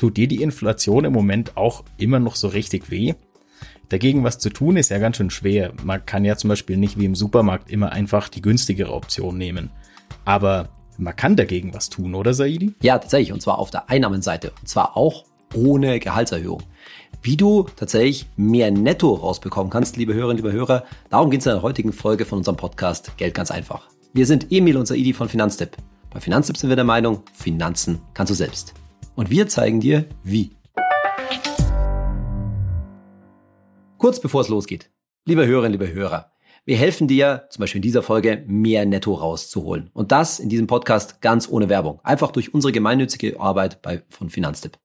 tut dir die Inflation im Moment auch immer noch so richtig weh? Dagegen was zu tun ist ja ganz schön schwer. Man kann ja zum Beispiel nicht wie im Supermarkt immer einfach die günstigere Option nehmen. Aber man kann dagegen was tun, oder Saidi? Ja, tatsächlich. Und zwar auf der Einnahmenseite. Und zwar auch ohne Gehaltserhöhung. Wie du tatsächlich mehr Netto rausbekommen kannst, liebe Hörerinnen, liebe Hörer, darum geht es in der heutigen Folge von unserem Podcast Geld ganz einfach. Wir sind Emil und Saidi von Finanztipp. Bei Finanztipp sind wir der Meinung, Finanzen kannst du selbst. Und wir zeigen dir, wie. Kurz bevor es losgeht. Liebe Hörerinnen, liebe Hörer, wir helfen dir, zum Beispiel in dieser Folge, mehr Netto rauszuholen. Und das in diesem Podcast ganz ohne Werbung. Einfach durch unsere gemeinnützige Arbeit bei, von Finanztipp.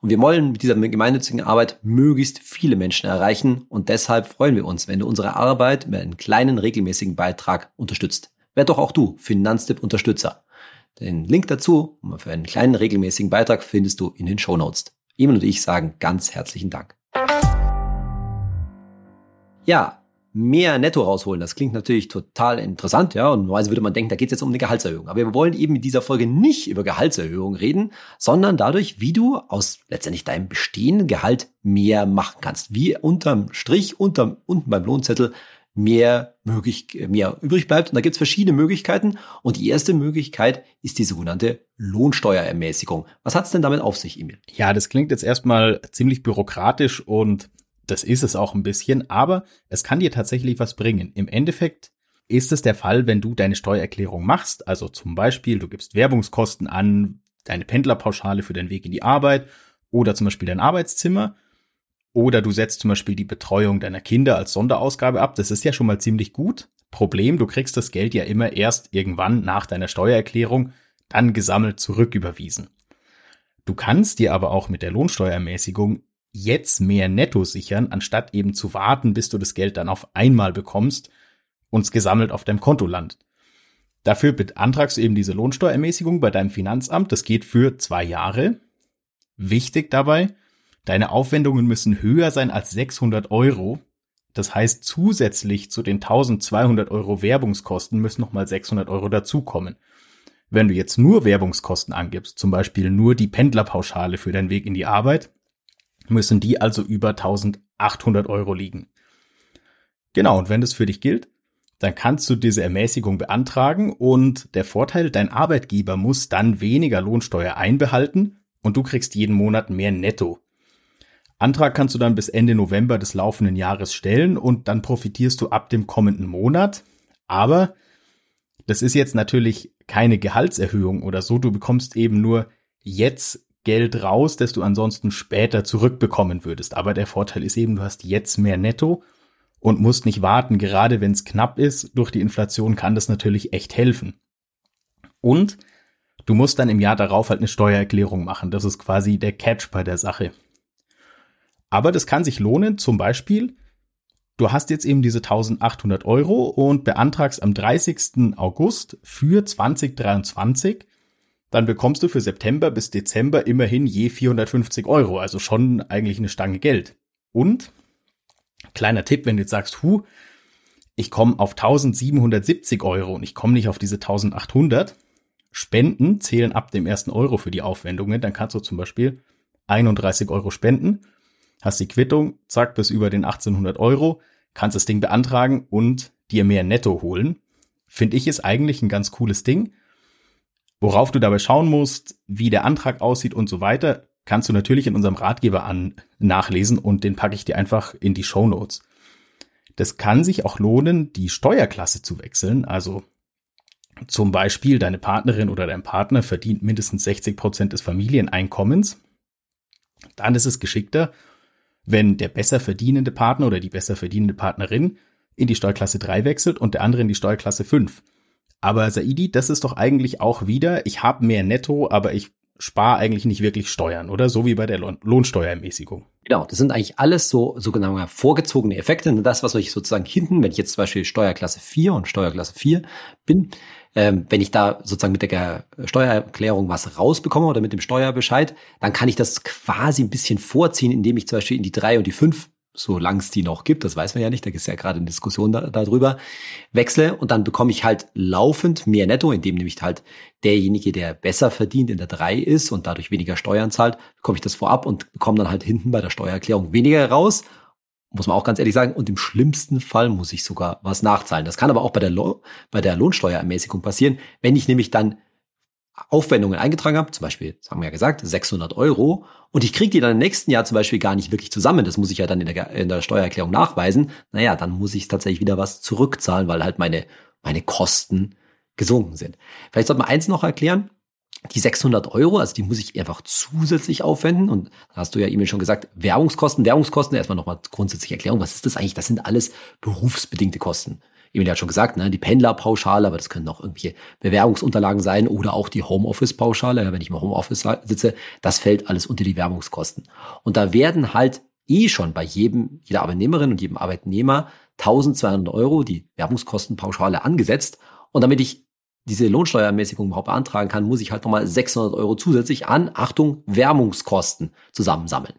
Und wir wollen mit dieser gemeinnützigen Arbeit möglichst viele Menschen erreichen. Und deshalb freuen wir uns, wenn du unsere Arbeit mit einem kleinen regelmäßigen Beitrag unterstützt. Werd doch auch du Finanztipp-Unterstützer. Den Link dazu für einen kleinen regelmäßigen Beitrag findest du in den Show Notes. Und ich sagen ganz herzlichen Dank. Ja, mehr Netto rausholen. Das klingt natürlich total interessant, ja. Und normalerweise würde man denken, da geht es jetzt um eine Gehaltserhöhung. Aber wir wollen eben in dieser Folge nicht über Gehaltserhöhung reden, sondern dadurch, wie du aus letztendlich deinem bestehenden Gehalt mehr machen kannst. Wie unterm Strich, unterm, unten beim Lohnzettel mehr möglich, mehr übrig bleibt. Und da gibt es verschiedene Möglichkeiten. Und die erste Möglichkeit ist die sogenannte Lohnsteuerermäßigung. Was hat es denn damit auf sich, Emil? Ja, das klingt jetzt erstmal ziemlich bürokratisch und das ist es auch ein bisschen, aber es kann dir tatsächlich was bringen. Im Endeffekt ist es der Fall, wenn du deine Steuererklärung machst, also zum Beispiel du gibst Werbungskosten an, deine Pendlerpauschale für deinen Weg in die Arbeit oder zum Beispiel dein Arbeitszimmer oder du setzt zum Beispiel die Betreuung deiner Kinder als Sonderausgabe ab. Das ist ja schon mal ziemlich gut. Problem, du kriegst das Geld ja immer erst irgendwann nach deiner Steuererklärung dann gesammelt zurücküberwiesen. Du kannst dir aber auch mit der Lohnsteuerermäßigung jetzt mehr netto sichern, anstatt eben zu warten, bis du das Geld dann auf einmal bekommst und es gesammelt auf deinem Konto landet. Dafür beantragst du eben diese Lohnsteuerermäßigung bei deinem Finanzamt. Das geht für zwei Jahre. Wichtig dabei, deine Aufwendungen müssen höher sein als 600 Euro. Das heißt, zusätzlich zu den 1200 Euro Werbungskosten müssen nochmal 600 Euro dazukommen. Wenn du jetzt nur Werbungskosten angibst, zum Beispiel nur die Pendlerpauschale für deinen Weg in die Arbeit, müssen die also über 1800 Euro liegen. Genau, und wenn das für dich gilt, dann kannst du diese Ermäßigung beantragen und der Vorteil, dein Arbeitgeber muss dann weniger Lohnsteuer einbehalten und du kriegst jeden Monat mehr netto. Antrag kannst du dann bis Ende November des laufenden Jahres stellen und dann profitierst du ab dem kommenden Monat. Aber das ist jetzt natürlich keine Gehaltserhöhung oder so. Du bekommst eben nur jetzt Geld raus, das du ansonsten später zurückbekommen würdest. Aber der Vorteil ist eben, du hast jetzt mehr Netto und musst nicht warten. Gerade wenn es knapp ist, durch die Inflation kann das natürlich echt helfen. Und du musst dann im Jahr darauf halt eine Steuererklärung machen. Das ist quasi der Catch bei der Sache. Aber das kann sich lohnen, zum Beispiel, du hast jetzt eben diese 1800 Euro und beantragst am 30. August für 2023 dann bekommst du für September bis Dezember immerhin je 450 Euro, also schon eigentlich eine Stange Geld. Und, kleiner Tipp, wenn du jetzt sagst, hu, ich komme auf 1770 Euro und ich komme nicht auf diese 1800, Spenden zählen ab dem ersten Euro für die Aufwendungen, dann kannst du zum Beispiel 31 Euro spenden, hast die Quittung, zack, bis über den 1800 Euro, kannst das Ding beantragen und dir mehr netto holen. Finde ich ist eigentlich ein ganz cooles Ding. Worauf du dabei schauen musst, wie der Antrag aussieht und so weiter, kannst du natürlich in unserem Ratgeber an nachlesen und den packe ich dir einfach in die Show Notes. Das kann sich auch lohnen, die Steuerklasse zu wechseln. Also zum Beispiel deine Partnerin oder dein Partner verdient mindestens 60 Prozent des Familieneinkommens. Dann ist es geschickter, wenn der besser verdienende Partner oder die besser verdienende Partnerin in die Steuerklasse 3 wechselt und der andere in die Steuerklasse 5. Aber Saidi, das ist doch eigentlich auch wieder, ich habe mehr Netto, aber ich spare eigentlich nicht wirklich Steuern, oder? So wie bei der Lohn Lohnsteuerermäßigung. Genau, das sind eigentlich alles so sogenannte vorgezogene Effekte. Das, was ich sozusagen hinten, wenn ich jetzt zum Beispiel Steuerklasse 4 und Steuerklasse 4 bin, ähm, wenn ich da sozusagen mit der Steuererklärung was rausbekomme oder mit dem Steuerbescheid, dann kann ich das quasi ein bisschen vorziehen, indem ich zum Beispiel in die 3 und die 5 solange es die noch gibt, das weiß man ja nicht, da ist ja gerade eine Diskussion da, darüber, wechsle und dann bekomme ich halt laufend mehr netto, indem nämlich halt derjenige, der besser verdient in der 3 ist und dadurch weniger Steuern zahlt, bekomme ich das vorab und bekomme dann halt hinten bei der Steuererklärung weniger raus. Muss man auch ganz ehrlich sagen. Und im schlimmsten Fall muss ich sogar was nachzahlen. Das kann aber auch bei der, Lo bei der Lohnsteuerermäßigung passieren, wenn ich nämlich dann Aufwendungen eingetragen habe, zum Beispiel, haben wir ja gesagt, 600 Euro, und ich kriege die dann im nächsten Jahr zum Beispiel gar nicht wirklich zusammen, das muss ich ja dann in der, in der Steuererklärung nachweisen, naja, dann muss ich tatsächlich wieder was zurückzahlen, weil halt meine, meine Kosten gesunken sind. Vielleicht sollte man eins noch erklären, die 600 Euro, also die muss ich einfach zusätzlich aufwenden. Und da hast du ja E-Mail schon gesagt, Werbungskosten, Werbungskosten, erstmal nochmal grundsätzlich Erklärung, was ist das eigentlich? Das sind alles berufsbedingte Kosten. Emil hat schon gesagt, ne, die Pendlerpauschale, aber das können auch irgendwelche Bewerbungsunterlagen sein oder auch die Homeoffice-Pauschale, wenn ich im Homeoffice sitze, das fällt alles unter die Werbungskosten. Und da werden halt eh schon bei jedem, jeder Arbeitnehmerin und jedem Arbeitnehmer 1200 Euro die Werbungskostenpauschale angesetzt. Und damit ich diese Lohnsteuerermäßigung überhaupt beantragen kann, muss ich halt nochmal 600 Euro zusätzlich an, Achtung, Werbungskosten zusammensammeln.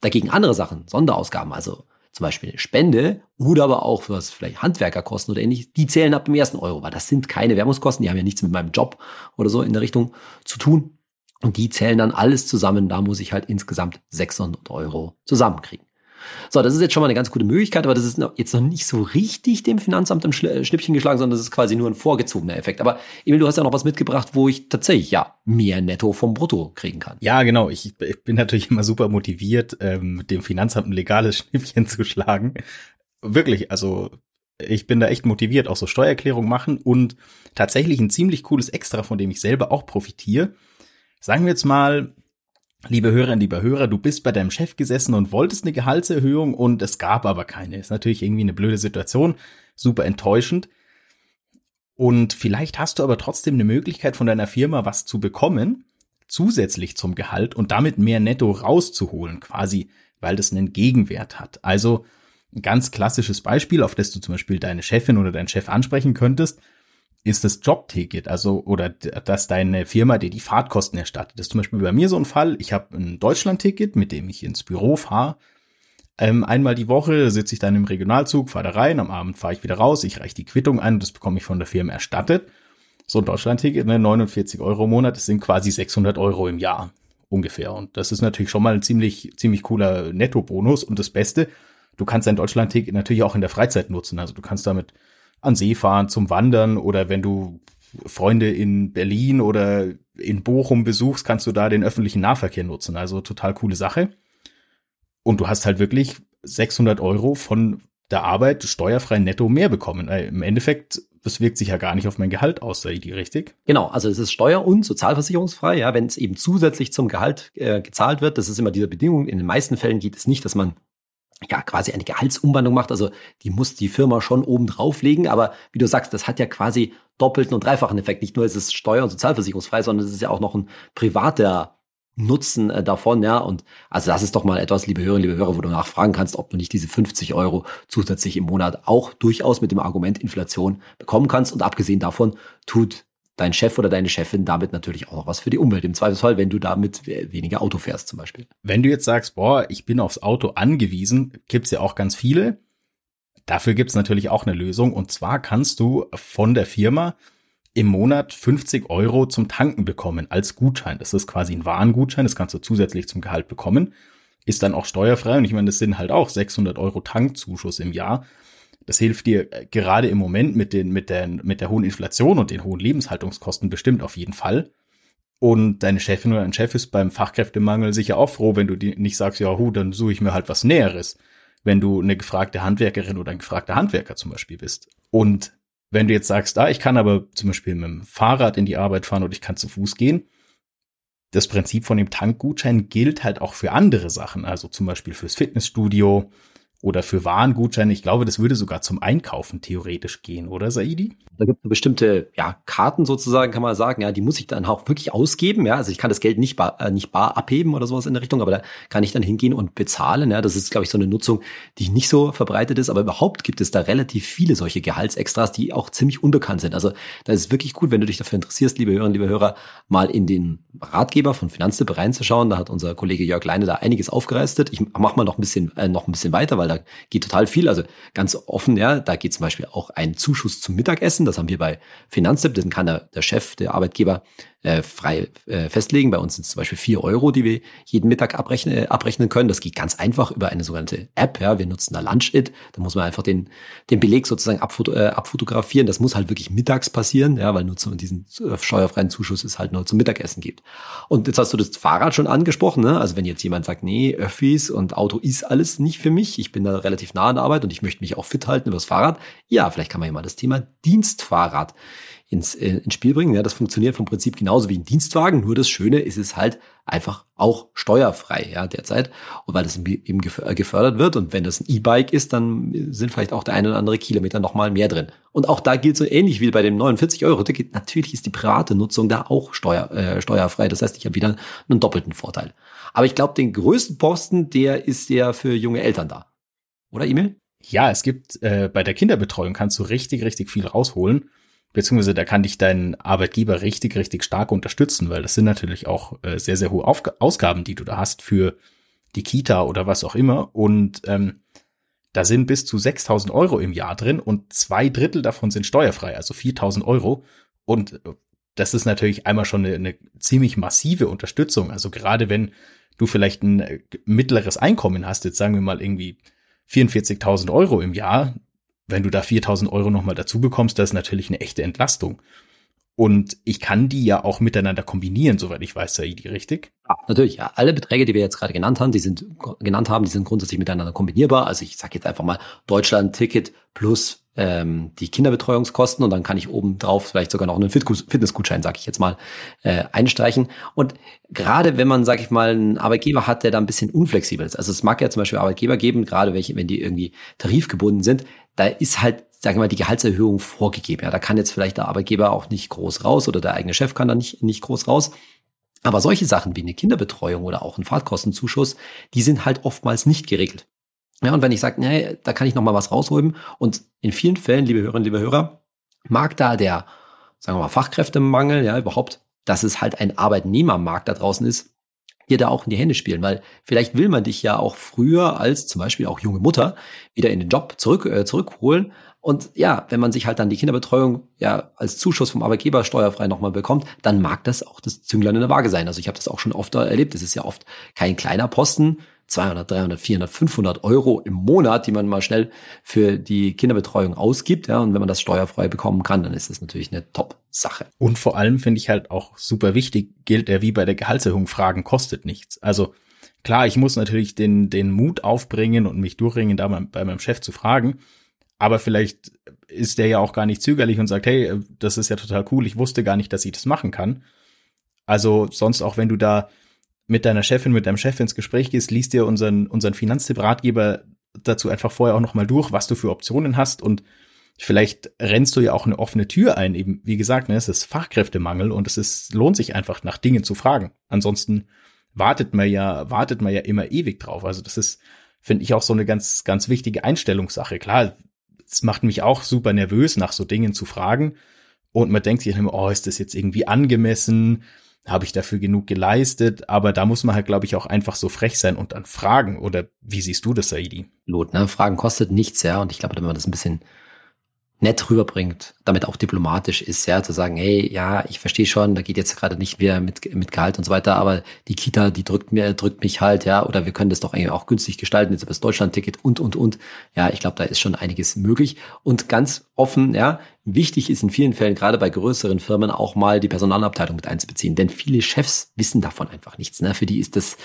Dagegen andere Sachen, Sonderausgaben, also zum Beispiel eine Spende oder aber auch was vielleicht Handwerkerkosten oder ähnliches, die zählen ab dem ersten Euro, weil das sind keine Werbungskosten, die haben ja nichts mit meinem Job oder so in der Richtung zu tun. Und die zählen dann alles zusammen. Da muss ich halt insgesamt 600 Euro zusammenkriegen. So, das ist jetzt schon mal eine ganz gute Möglichkeit, aber das ist jetzt noch nicht so richtig dem Finanzamt im äh, Schnippchen geschlagen, sondern das ist quasi nur ein vorgezogener Effekt. Aber Emil, du hast ja noch was mitgebracht, wo ich tatsächlich ja mehr Netto vom Brutto kriegen kann. Ja, genau. Ich, ich bin natürlich immer super motiviert, ähm, dem Finanzamt ein legales Schnippchen zu schlagen. Wirklich, also ich bin da echt motiviert, auch so Steuererklärung machen und tatsächlich ein ziemlich cooles Extra, von dem ich selber auch profitiere. Sagen wir jetzt mal, Liebe Hörerinnen, lieber Hörer, du bist bei deinem Chef gesessen und wolltest eine Gehaltserhöhung und es gab aber keine. Ist natürlich irgendwie eine blöde Situation, super enttäuschend. Und vielleicht hast du aber trotzdem eine Möglichkeit von deiner Firma was zu bekommen, zusätzlich zum Gehalt und damit mehr Netto rauszuholen, quasi, weil das einen Gegenwert hat. Also ein ganz klassisches Beispiel, auf das du zum Beispiel deine Chefin oder deinen Chef ansprechen könntest, ist das Jobticket, also oder dass deine Firma dir die Fahrtkosten erstattet. Das ist zum Beispiel bei mir so ein Fall. Ich habe ein Deutschlandticket, mit dem ich ins Büro fahre. Ähm, einmal die Woche sitze ich dann im Regionalzug, fahre da rein, am Abend fahre ich wieder raus, ich reiche die Quittung ein und das bekomme ich von der Firma erstattet. So ein Deutschlandticket, ne, 49 Euro im Monat, das sind quasi 600 Euro im Jahr ungefähr. Und das ist natürlich schon mal ein ziemlich, ziemlich cooler Nettobonus. Und das Beste, du kannst dein Deutschlandticket natürlich auch in der Freizeit nutzen. Also du kannst damit an See fahren zum Wandern oder wenn du Freunde in Berlin oder in Bochum besuchst, kannst du da den öffentlichen Nahverkehr nutzen. Also total coole Sache. Und du hast halt wirklich 600 Euro von der Arbeit steuerfrei netto mehr bekommen. Im Endeffekt, das wirkt sich ja gar nicht auf mein Gehalt aus, sei die richtig? Genau, also es ist steuer- und sozialversicherungsfrei, ja, wenn es eben zusätzlich zum Gehalt äh, gezahlt wird. Das ist immer diese Bedingung. In den meisten Fällen geht es nicht, dass man ja quasi eine Gehaltsumwandlung macht. Also die muss die Firma schon oben drauflegen. Aber wie du sagst, das hat ja quasi doppelten und dreifachen Effekt. Nicht nur ist es steuer- und sozialversicherungsfrei, sondern es ist ja auch noch ein privater Nutzen äh, davon, ja. Und also das ist doch mal etwas, liebe Hörerinnen, liebe Hörer, wo du nachfragen kannst, ob du nicht diese 50 Euro zusätzlich im Monat auch durchaus mit dem Argument Inflation bekommen kannst. Und abgesehen davon tut dein Chef oder deine Chefin damit natürlich auch noch was für die Umwelt. Im Zweifelsfall, wenn du damit weniger Auto fährst zum Beispiel. Wenn du jetzt sagst, boah, ich bin aufs Auto angewiesen, gibt's ja auch ganz viele. Dafür gibt's natürlich auch eine Lösung. Und zwar kannst du von der Firma im Monat 50 Euro zum Tanken bekommen als Gutschein. Das ist quasi ein Warengutschein, das kannst du zusätzlich zum Gehalt bekommen. Ist dann auch steuerfrei und ich meine, das sind halt auch 600 Euro Tankzuschuss im Jahr. Das hilft dir äh, gerade im Moment mit, den, mit, der, mit der hohen Inflation und den hohen Lebenshaltungskosten bestimmt auf jeden Fall. Und deine Chefin oder dein Chef ist beim Fachkräftemangel sicher auch froh, wenn du die nicht sagst, ja, hu, dann suche ich mir halt was Näheres, wenn du eine gefragte Handwerkerin oder ein gefragter Handwerker zum Beispiel bist. Und wenn du jetzt sagst, ah, ich kann aber zum Beispiel mit dem Fahrrad in die Arbeit fahren oder ich kann zu Fuß gehen, das Prinzip von dem Tankgutschein gilt halt auch für andere Sachen, also zum Beispiel fürs Fitnessstudio, oder für Warengutscheine. Ich glaube, das würde sogar zum Einkaufen theoretisch gehen, oder Saidi? Da gibt es bestimmte ja, Karten sozusagen, kann man sagen, ja, die muss ich dann auch wirklich ausgeben. Ja, also ich kann das Geld nicht bar, äh, nicht bar abheben oder sowas in der Richtung, aber da kann ich dann hingehen und bezahlen. Ja, das ist, glaube ich, so eine Nutzung, die nicht so verbreitet ist. Aber überhaupt gibt es da relativ viele solche Gehaltsextras, die auch ziemlich unbekannt sind. Also da ist es wirklich gut, wenn du dich dafür interessierst, liebe Hörerinnen, liebe Hörer, mal in den Ratgeber von Finanztipp reinzuschauen. Da hat unser Kollege Jörg Leine da einiges aufgereistet. Ich mach mal noch ein bisschen, äh, noch ein bisschen weiter, weil da geht total viel. Also ganz offen, ja, da geht zum Beispiel auch ein Zuschuss zum Mittagessen. Das haben wir bei Finanztipp. Den kann der, der Chef, der Arbeitgeber äh, frei äh, festlegen. Bei uns sind es zum Beispiel vier Euro, die wir jeden Mittag abrechnen, abrechnen können. Das geht ganz einfach über eine sogenannte App. Ja, wir nutzen da Lunchit. Da muss man einfach den, den Beleg sozusagen abfoto, äh, abfotografieren. Das muss halt wirklich mittags passieren, ja, weil nur zu diesen äh, steuerfreien Zuschuss es halt nur zum Mittagessen gibt. Und jetzt hast du das Fahrrad schon angesprochen. Ne? Also wenn jetzt jemand sagt, nee, Öffis und Auto ist alles nicht für mich. Ich bin da relativ nah an der Arbeit und ich möchte mich auch fit halten über das Fahrrad. Ja, vielleicht kann man ja mal das Thema Dienstfahrrad ins, äh, ins Spiel bringen. Ja, das funktioniert vom Prinzip genauso wie ein Dienstwagen, nur das Schöne ist es halt einfach auch steuerfrei ja, derzeit. Und weil das eben äh, gefördert wird und wenn das ein E-Bike ist, dann sind vielleicht auch der eine oder andere Kilometer nochmal mehr drin. Und auch da gilt so ähnlich wie bei dem 49-Euro-Ticket. Natürlich ist die private Nutzung da auch steuer, äh, steuerfrei. Das heißt, ich habe wieder einen doppelten Vorteil. Aber ich glaube, den größten Posten, der ist ja für junge Eltern da. Oder E-Mail? Ja, es gibt äh, bei der Kinderbetreuung kannst du richtig, richtig viel rausholen beziehungsweise da kann dich dein Arbeitgeber richtig, richtig stark unterstützen, weil das sind natürlich auch äh, sehr, sehr hohe Aufg Ausgaben, die du da hast für die Kita oder was auch immer. Und ähm, da sind bis zu 6000 Euro im Jahr drin und zwei Drittel davon sind steuerfrei, also 4000 Euro. Und äh, das ist natürlich einmal schon eine, eine ziemlich massive Unterstützung. Also gerade wenn du vielleicht ein äh, mittleres Einkommen hast, jetzt sagen wir mal irgendwie 44.000 Euro im Jahr, wenn du da 4000 Euro nochmal dazu bekommst, das ist natürlich eine echte Entlastung. Und ich kann die ja auch miteinander kombinieren, soweit ich weiß, Saidi, richtig? Ja, natürlich. Ja, alle Beträge, die wir jetzt gerade genannt haben, die sind genannt haben, die sind grundsätzlich miteinander kombinierbar. Also ich sage jetzt einfach mal Deutschland-Ticket plus ähm, die Kinderbetreuungskosten und dann kann ich oben drauf vielleicht sogar noch einen Fitnessgutschein, sage ich jetzt mal, äh, einstreichen. Und gerade wenn man, sage ich mal, einen Arbeitgeber hat, der da ein bisschen unflexibel ist. Also es mag ja zum Beispiel Arbeitgeber geben, gerade welche, wenn die irgendwie tarifgebunden sind, da ist halt, sagen wir mal, die Gehaltserhöhung vorgegeben. Ja, da kann jetzt vielleicht der Arbeitgeber auch nicht groß raus oder der eigene Chef kann da nicht, nicht groß raus. Aber solche Sachen wie eine Kinderbetreuung oder auch ein Fahrtkostenzuschuss, die sind halt oftmals nicht geregelt. Ja, und wenn ich sage, nee, da kann ich noch mal was rausholen und in vielen Fällen, liebe Hörerinnen, liebe Hörer, mag da der, sagen wir mal, Fachkräftemangel, ja, überhaupt, dass es halt ein Arbeitnehmermarkt da draußen ist, dir da auch in die Hände spielen, weil vielleicht will man dich ja auch früher als zum Beispiel auch junge Mutter wieder in den Job zurück, äh, zurückholen. Und ja, wenn man sich halt dann die Kinderbetreuung ja als Zuschuss vom Arbeitgeber steuerfrei nochmal bekommt, dann mag das auch das Zünglein in der Waage sein. Also ich habe das auch schon oft erlebt. Es ist ja oft kein kleiner Posten, 200, 300, 400, 500 Euro im Monat, die man mal schnell für die Kinderbetreuung ausgibt. Ja, und wenn man das steuerfrei bekommen kann, dann ist das natürlich eine Top-Sache. Und vor allem finde ich halt auch super wichtig, gilt er wie bei der Gehaltserhöhung, Fragen kostet nichts. Also klar, ich muss natürlich den, den Mut aufbringen und mich durchringen, da bei meinem Chef zu fragen. Aber vielleicht ist der ja auch gar nicht zögerlich und sagt, hey, das ist ja total cool, ich wusste gar nicht, dass ich das machen kann. Also sonst auch, wenn du da mit deiner Chefin, mit deinem Chef ins Gespräch gehst, liest dir unseren, unseren Finanztipp-Ratgeber dazu einfach vorher auch nochmal durch, was du für Optionen hast und vielleicht rennst du ja auch eine offene Tür ein. Eben, wie gesagt, ne, es ist Fachkräftemangel und es ist, lohnt sich einfach nach Dingen zu fragen. Ansonsten wartet man ja, wartet man ja immer ewig drauf. Also das ist, finde ich auch so eine ganz, ganz wichtige Einstellungssache. Klar, es macht mich auch super nervös, nach so Dingen zu fragen. Und man denkt sich immer, oh, ist das jetzt irgendwie angemessen? habe ich dafür genug geleistet? Aber da muss man halt, glaube ich, auch einfach so frech sein und dann fragen. Oder wie siehst du das, Saidi? Lot, ne? Fragen kostet nichts, ja. Und ich glaube, wenn man das ein bisschen nett rüberbringt, damit auch diplomatisch ist, ja, zu sagen, hey, ja, ich verstehe schon, da geht jetzt gerade nicht mehr mit, mit Gehalt und so weiter, aber die Kita, die drückt mir, drückt mich halt, ja, oder wir können das doch eigentlich auch günstig gestalten, jetzt über das Deutschland-Ticket und, und, und. Ja, ich glaube, da ist schon einiges möglich. Und ganz offen, ja, Wichtig ist in vielen Fällen, gerade bei größeren Firmen, auch mal die Personalabteilung mit einzubeziehen. Denn viele Chefs wissen davon einfach nichts. Ne? Für die ist das,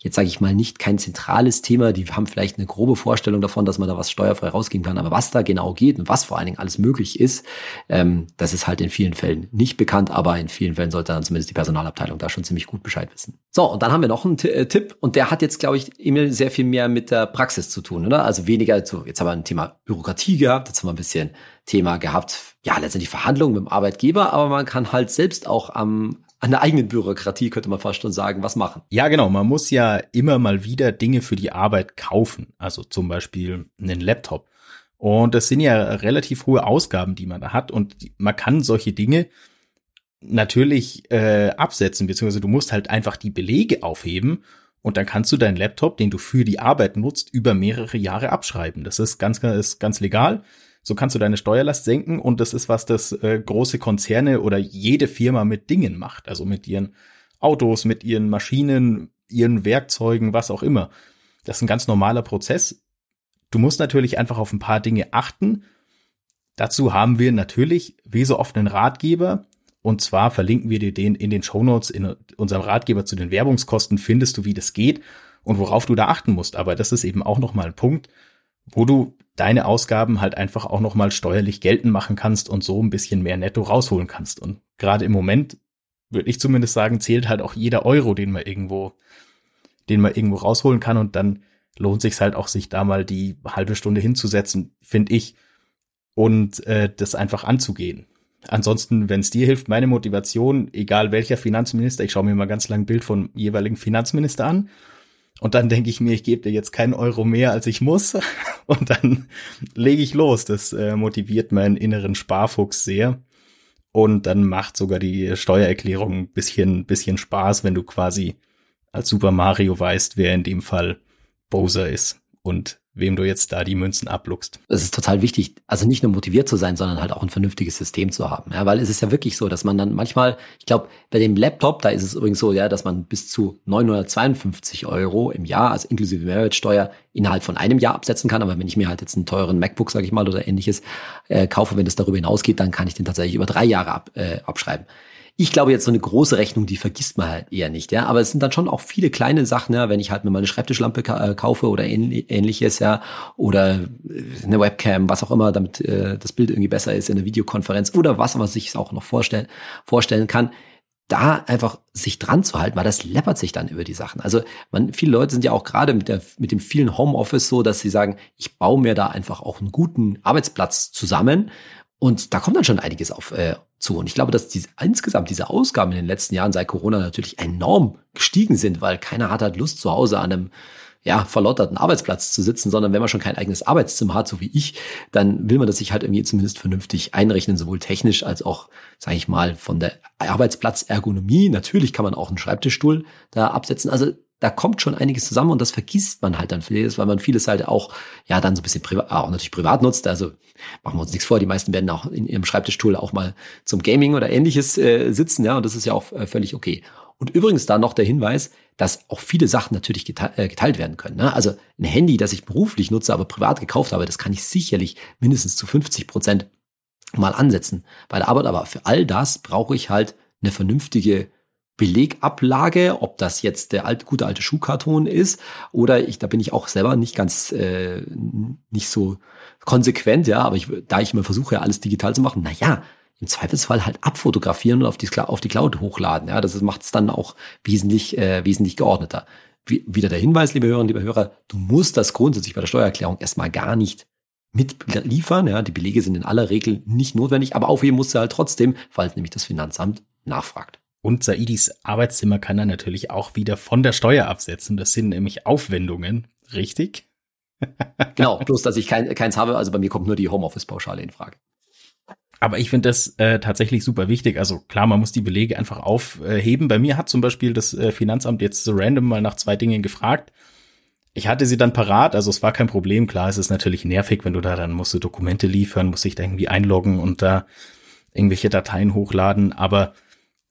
jetzt sage ich mal, nicht kein zentrales Thema. Die haben vielleicht eine grobe Vorstellung davon, dass man da was steuerfrei rausgehen kann. Aber was da genau geht und was vor allen Dingen alles möglich ist, ähm, das ist halt in vielen Fällen nicht bekannt. Aber in vielen Fällen sollte dann zumindest die Personalabteilung da schon ziemlich gut Bescheid wissen. So, und dann haben wir noch einen T äh, Tipp. Und der hat jetzt, glaube ich, Emil, sehr viel mehr mit der Praxis zu tun. Oder? Also weniger, so, jetzt haben wir ein Thema Bürokratie gehabt, jetzt haben wir ein bisschen Thema gehabt. Ja, letztendlich Verhandlungen mit dem Arbeitgeber, aber man kann halt selbst auch am an der eigenen Bürokratie, könnte man fast schon sagen, was machen. Ja, genau. Man muss ja immer mal wieder Dinge für die Arbeit kaufen. Also zum Beispiel einen Laptop. Und das sind ja relativ hohe Ausgaben, die man da hat. Und man kann solche Dinge natürlich äh, absetzen, beziehungsweise du musst halt einfach die Belege aufheben und dann kannst du deinen Laptop, den du für die Arbeit nutzt, über mehrere Jahre abschreiben. Das ist ganz, ist ganz legal. So kannst du deine Steuerlast senken und das ist was, das äh, große Konzerne oder jede Firma mit Dingen macht. Also mit ihren Autos, mit ihren Maschinen, ihren Werkzeugen, was auch immer. Das ist ein ganz normaler Prozess. Du musst natürlich einfach auf ein paar Dinge achten. Dazu haben wir natürlich, wie so oft, einen Ratgeber. Und zwar verlinken wir dir den in den Show Notes in unserem Ratgeber zu den Werbungskosten findest du, wie das geht und worauf du da achten musst. Aber das ist eben auch nochmal ein Punkt, wo du deine Ausgaben halt einfach auch nochmal steuerlich geltend machen kannst und so ein bisschen mehr netto rausholen kannst. Und gerade im Moment würde ich zumindest sagen, zählt halt auch jeder Euro, den man irgendwo, den man irgendwo rausholen kann und dann lohnt sich halt auch, sich da mal die halbe Stunde hinzusetzen, finde ich, und äh, das einfach anzugehen. Ansonsten, wenn es dir hilft, meine Motivation, egal welcher Finanzminister, ich schaue mir mal ganz lang ein Bild vom jeweiligen Finanzminister an und dann denke ich mir, ich gebe dir jetzt keinen Euro mehr, als ich muss. Und dann lege ich los. Das äh, motiviert meinen inneren Sparfuchs sehr. Und dann macht sogar die Steuererklärung ein bisschen, bisschen Spaß, wenn du quasi als Super Mario weißt, wer in dem Fall Bowser ist und wem du jetzt da die Münzen abluchst. Es ist total wichtig, also nicht nur motiviert zu sein, sondern halt auch ein vernünftiges System zu haben. Ja, weil es ist ja wirklich so, dass man dann manchmal, ich glaube, bei dem Laptop, da ist es übrigens so, ja, dass man bis zu 952 Euro im Jahr, also inklusive Mehrwertsteuer, innerhalb von einem Jahr absetzen kann. Aber wenn ich mir halt jetzt einen teuren MacBook, sage ich mal, oder ähnliches äh, kaufe, wenn das darüber hinausgeht, dann kann ich den tatsächlich über drei Jahre ab, äh, abschreiben. Ich glaube jetzt so eine große Rechnung, die vergisst man halt eher nicht, ja. Aber es sind dann schon auch viele kleine Sachen, ja, wenn ich halt mir mal eine Schreibtischlampe ka äh, kaufe oder ähnliches, ja, oder äh, eine Webcam, was auch immer, damit äh, das Bild irgendwie besser ist in der Videokonferenz oder was man sich auch noch vorstellen, vorstellen kann da einfach sich dran zu halten, weil das läppert sich dann über die Sachen. Also man, viele Leute sind ja auch gerade mit, der, mit dem vielen Homeoffice so, dass sie sagen, ich baue mir da einfach auch einen guten Arbeitsplatz zusammen und da kommt dann schon einiges auf äh, zu. Und ich glaube, dass diese, insgesamt diese Ausgaben in den letzten Jahren seit Corona natürlich enorm gestiegen sind, weil keiner hat halt Lust, zu Hause an einem ja, verlotterten Arbeitsplatz zu sitzen, sondern wenn man schon kein eigenes Arbeitszimmer hat, so wie ich, dann will man das sich halt irgendwie zumindest vernünftig einrechnen, sowohl technisch als auch, sage ich mal, von der Arbeitsplatzergonomie. Natürlich kann man auch einen Schreibtischstuhl da absetzen. Also da kommt schon einiges zusammen und das vergisst man halt dann vieles, weil man vieles halt auch, ja, dann so ein bisschen privat, auch natürlich privat nutzt. Also machen wir uns nichts vor, die meisten werden auch in ihrem Schreibtischstuhl auch mal zum Gaming oder ähnliches äh, sitzen, ja, und das ist ja auch äh, völlig okay. Und übrigens da noch der Hinweis, dass auch viele Sachen natürlich geteilt, äh, geteilt werden können. Ne? Also ein Handy, das ich beruflich nutze, aber privat gekauft habe, das kann ich sicherlich mindestens zu 50 Prozent mal ansetzen bei der Arbeit. Aber für all das brauche ich halt eine vernünftige Belegablage, ob das jetzt der alte, gute alte Schuhkarton ist oder ich, da bin ich auch selber nicht ganz, äh, nicht so konsequent, ja, aber ich, da ich immer versuche, alles digital zu machen, na ja, im Zweifelsfall halt abfotografieren und auf die, auf die Cloud hochladen, ja, das macht es dann auch wesentlich, äh, wesentlich geordneter. Wie, wieder der Hinweis, liebe Hörerinnen, liebe Hörer, du musst das grundsätzlich bei der Steuererklärung erstmal gar nicht mitliefern, ja, die Belege sind in aller Regel nicht notwendig, aber aufheben musst du halt trotzdem, falls nämlich das Finanzamt nachfragt. Und Saidis Arbeitszimmer kann er natürlich auch wieder von der Steuer absetzen. Das sind nämlich Aufwendungen, richtig? genau, bloß dass ich kein, keins habe. Also bei mir kommt nur die Homeoffice-Pauschale in Frage. Aber ich finde das äh, tatsächlich super wichtig. Also klar, man muss die Belege einfach aufheben. Bei mir hat zum Beispiel das äh, Finanzamt jetzt so random mal nach zwei Dingen gefragt. Ich hatte sie dann parat, also es war kein Problem. Klar, es ist natürlich nervig, wenn du da dann musst du Dokumente liefern, musst dich da irgendwie einloggen und da irgendwelche Dateien hochladen. Aber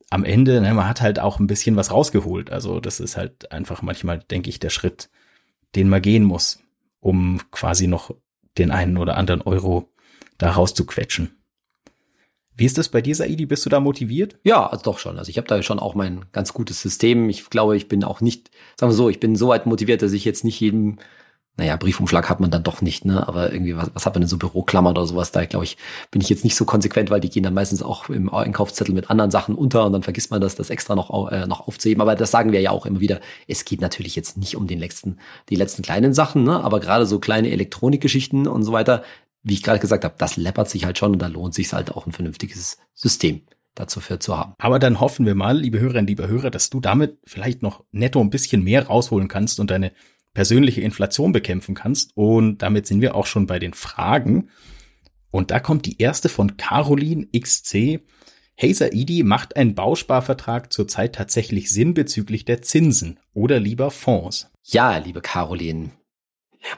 am Ende, ne, man hat halt auch ein bisschen was rausgeholt. Also das ist halt einfach manchmal, denke ich, der Schritt, den man gehen muss, um quasi noch den einen oder anderen Euro da rauszuquetschen. Wie ist das bei dir, Saidi? Bist du da motiviert? Ja, also doch schon. Also ich habe da schon auch mein ganz gutes System. Ich glaube, ich bin auch nicht, sagen wir so, ich bin so weit motiviert, dass ich jetzt nicht jedem naja, Briefumschlag hat man dann doch nicht, ne? Aber irgendwie, was, was hat man denn so Büroklammer oder sowas? Da, glaube ich, bin ich jetzt nicht so konsequent, weil die gehen dann meistens auch im Einkaufszettel mit anderen Sachen unter und dann vergisst man das, das extra noch, äh, noch aufzuheben. Aber das sagen wir ja auch immer wieder. Es geht natürlich jetzt nicht um den letzten, die letzten kleinen Sachen, ne? Aber gerade so kleine Elektronikgeschichten und so weiter, wie ich gerade gesagt habe, das läppert sich halt schon und da lohnt sich halt auch ein vernünftiges System dazu für zu haben. Aber dann hoffen wir mal, liebe Hörerinnen, liebe Hörer, dass du damit vielleicht noch netto ein bisschen mehr rausholen kannst und deine persönliche Inflation bekämpfen kannst. Und damit sind wir auch schon bei den Fragen. Und da kommt die erste von Caroline XC. Hey Saidi, macht ein Bausparvertrag zurzeit tatsächlich Sinn bezüglich der Zinsen oder lieber Fonds? Ja, liebe Caroline.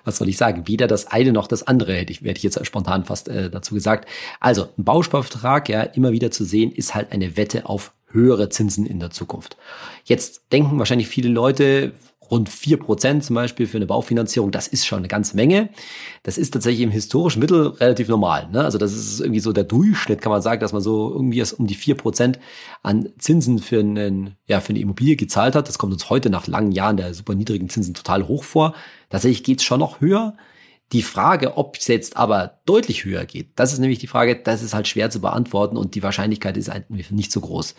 Was soll ich sagen? Weder das eine noch das andere hätte ich, werde ich jetzt spontan fast äh, dazu gesagt. Also, ein Bausparvertrag, ja, immer wieder zu sehen, ist halt eine Wette auf höhere Zinsen in der Zukunft. Jetzt denken wahrscheinlich viele Leute, rund vier Prozent zum Beispiel für eine Baufinanzierung, das ist schon eine ganze Menge. Das ist tatsächlich im historischen Mittel relativ normal. Ne? Also das ist irgendwie so der Durchschnitt, kann man sagen, dass man so irgendwie um die vier Prozent an Zinsen für, einen, ja, für eine Immobilie gezahlt hat. Das kommt uns heute nach langen Jahren der super niedrigen Zinsen total hoch vor. Tatsächlich geht's schon noch höher. Die Frage, ob es jetzt aber deutlich höher geht, das ist nämlich die Frage, das ist halt schwer zu beantworten und die Wahrscheinlichkeit ist nicht so groß.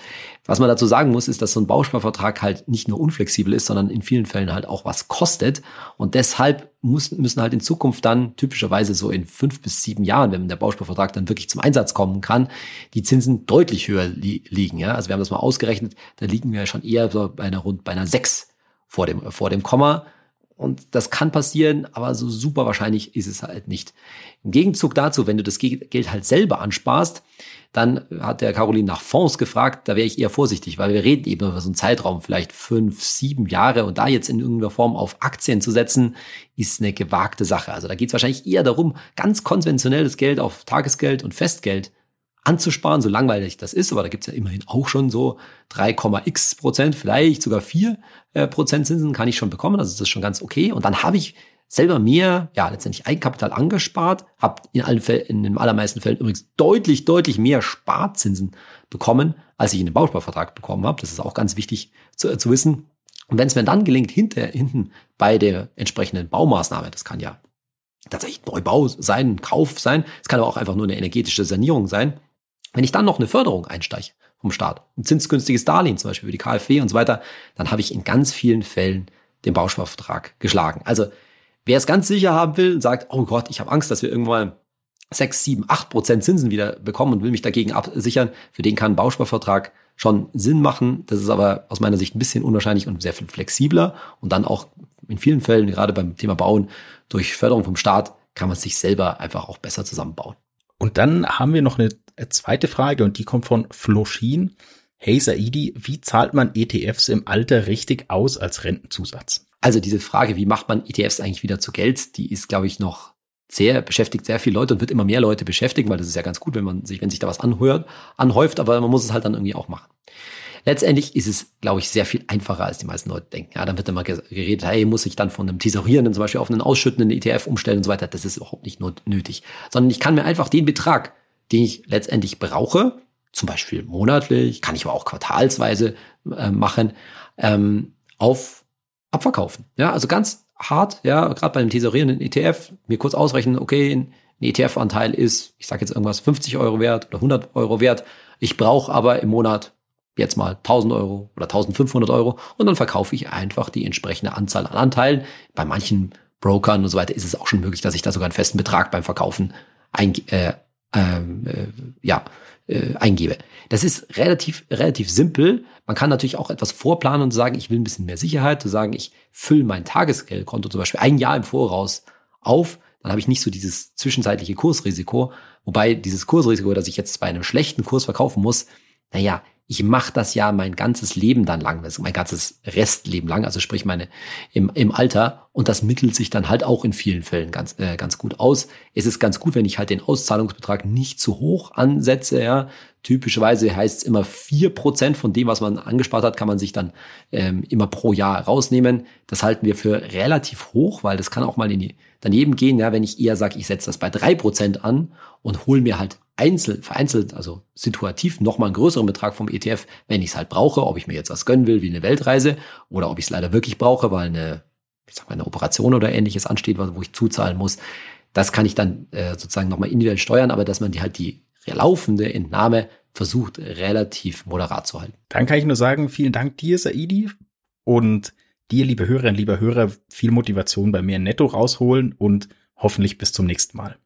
Was man dazu sagen muss, ist, dass so ein Bausparvertrag halt nicht nur unflexibel ist, sondern in vielen Fällen halt auch was kostet. Und deshalb muss, müssen halt in Zukunft dann typischerweise so in fünf bis sieben Jahren, wenn der Bausparvertrag dann wirklich zum Einsatz kommen kann, die Zinsen deutlich höher li liegen. Ja? Also wir haben das mal ausgerechnet, da liegen wir schon eher so bei einer rund bei einer sechs vor dem, vor dem Komma. Und das kann passieren, aber so super wahrscheinlich ist es halt nicht. Im Gegenzug dazu, wenn du das Geld halt selber ansparst, dann hat der Caroline nach Fonds gefragt, da wäre ich eher vorsichtig, weil wir reden eben über so einen Zeitraum, vielleicht fünf, sieben Jahre und da jetzt in irgendeiner Form auf Aktien zu setzen, ist eine gewagte Sache. Also da geht es wahrscheinlich eher darum, ganz konventionelles Geld auf Tagesgeld und Festgeld anzusparen, so langweilig das ist, aber da gibt's ja immerhin auch schon so 3,x Prozent, vielleicht sogar 4 äh, Prozent Zinsen kann ich schon bekommen, also das ist schon ganz okay. Und dann habe ich selber mehr, ja, letztendlich Eigenkapital angespart, habe in allen Fällen, in den allermeisten Fällen übrigens deutlich, deutlich mehr Sparzinsen bekommen, als ich in den Bausparvertrag bekommen habe. Das ist auch ganz wichtig zu, äh, zu wissen. Und wenn es mir dann gelingt, hinter, hinten bei der entsprechenden Baumaßnahme, das kann ja tatsächlich Neubau sein, Kauf sein, es kann aber auch einfach nur eine energetische Sanierung sein, wenn ich dann noch eine Förderung einsteige vom Staat, ein zinsgünstiges Darlehen zum Beispiel für die KfW und so weiter, dann habe ich in ganz vielen Fällen den Bausparvertrag geschlagen. Also wer es ganz sicher haben will und sagt, oh Gott, ich habe Angst, dass wir irgendwann 6, 7, 8 Prozent Zinsen wieder bekommen und will mich dagegen absichern, für den kann ein Bausparvertrag schon Sinn machen. Das ist aber aus meiner Sicht ein bisschen unwahrscheinlich und sehr viel flexibler und dann auch in vielen Fällen, gerade beim Thema Bauen, durch Förderung vom Staat kann man sich selber einfach auch besser zusammenbauen. Und dann haben wir noch eine zweite Frage und die kommt von Floschin. Hey Saidi, wie zahlt man ETFs im Alter richtig aus als Rentenzusatz? Also diese Frage, wie macht man ETFs eigentlich wieder zu Geld, die ist, glaube ich, noch sehr beschäftigt sehr viele Leute und wird immer mehr Leute beschäftigen, weil das ist ja ganz gut, wenn man sich, wenn sich da was anhört, anhäuft, aber man muss es halt dann irgendwie auch machen. Letztendlich ist es, glaube ich, sehr viel einfacher, als die meisten Leute denken. Ja, dann wird immer geredet, hey, muss ich dann von einem tesorierenden zum Beispiel auf einen ausschüttenden ETF umstellen und so weiter. Das ist überhaupt nicht nötig. Sondern ich kann mir einfach den Betrag, den ich letztendlich brauche, zum Beispiel monatlich, kann ich aber auch quartalsweise äh, machen, ähm, auf abverkaufen. Ja, also ganz hart, ja, gerade bei einem tesorierenden ETF, mir kurz ausrechnen, okay, ein ETF-Anteil ist, ich sage jetzt irgendwas, 50 Euro wert oder 100 Euro wert. Ich brauche aber im Monat jetzt mal 1000 Euro oder 1500 Euro und dann verkaufe ich einfach die entsprechende Anzahl an Anteilen. Bei manchen Brokern und so weiter ist es auch schon möglich, dass ich da sogar einen festen Betrag beim Verkaufen ein, äh, ähm, äh, ja, äh, eingebe. Das ist relativ, relativ simpel. Man kann natürlich auch etwas vorplanen und sagen, ich will ein bisschen mehr Sicherheit, zu sagen, ich fülle mein Tagesgeldkonto zum Beispiel ein Jahr im Voraus auf, dann habe ich nicht so dieses zwischenzeitliche Kursrisiko. Wobei dieses Kursrisiko, dass ich jetzt bei einem schlechten Kurs verkaufen muss, naja, ich mache das ja mein ganzes Leben dann lang, mein ganzes Restleben lang, also sprich meine im, im Alter und das mittelt sich dann halt auch in vielen Fällen ganz äh, ganz gut aus. Es ist ganz gut, wenn ich halt den Auszahlungsbetrag nicht zu hoch ansetze, ja. Typischerweise heißt es immer vier Prozent von dem, was man angespart hat, kann man sich dann ähm, immer pro Jahr rausnehmen. Das halten wir für relativ hoch, weil das kann auch mal in die daneben gehen, ja, wenn ich eher sage, ich setze das bei drei Prozent an und hole mir halt einzeln, vereinzelt, also situativ nochmal einen größeren Betrag vom ETF, wenn ich es halt brauche, ob ich mir jetzt was gönnen will, wie eine Weltreise, oder ob ich es leider wirklich brauche, weil eine, ich sag mal, eine Operation oder ähnliches ansteht, wo ich zuzahlen muss. Das kann ich dann äh, sozusagen nochmal individuell steuern, aber dass man die halt die laufende Entnahme versucht, relativ moderat zu halten. Dann kann ich nur sagen, vielen Dank dir, Saidi, und dir, liebe Hörerinnen, lieber Hörer, viel Motivation bei mir netto rausholen und hoffentlich bis zum nächsten Mal.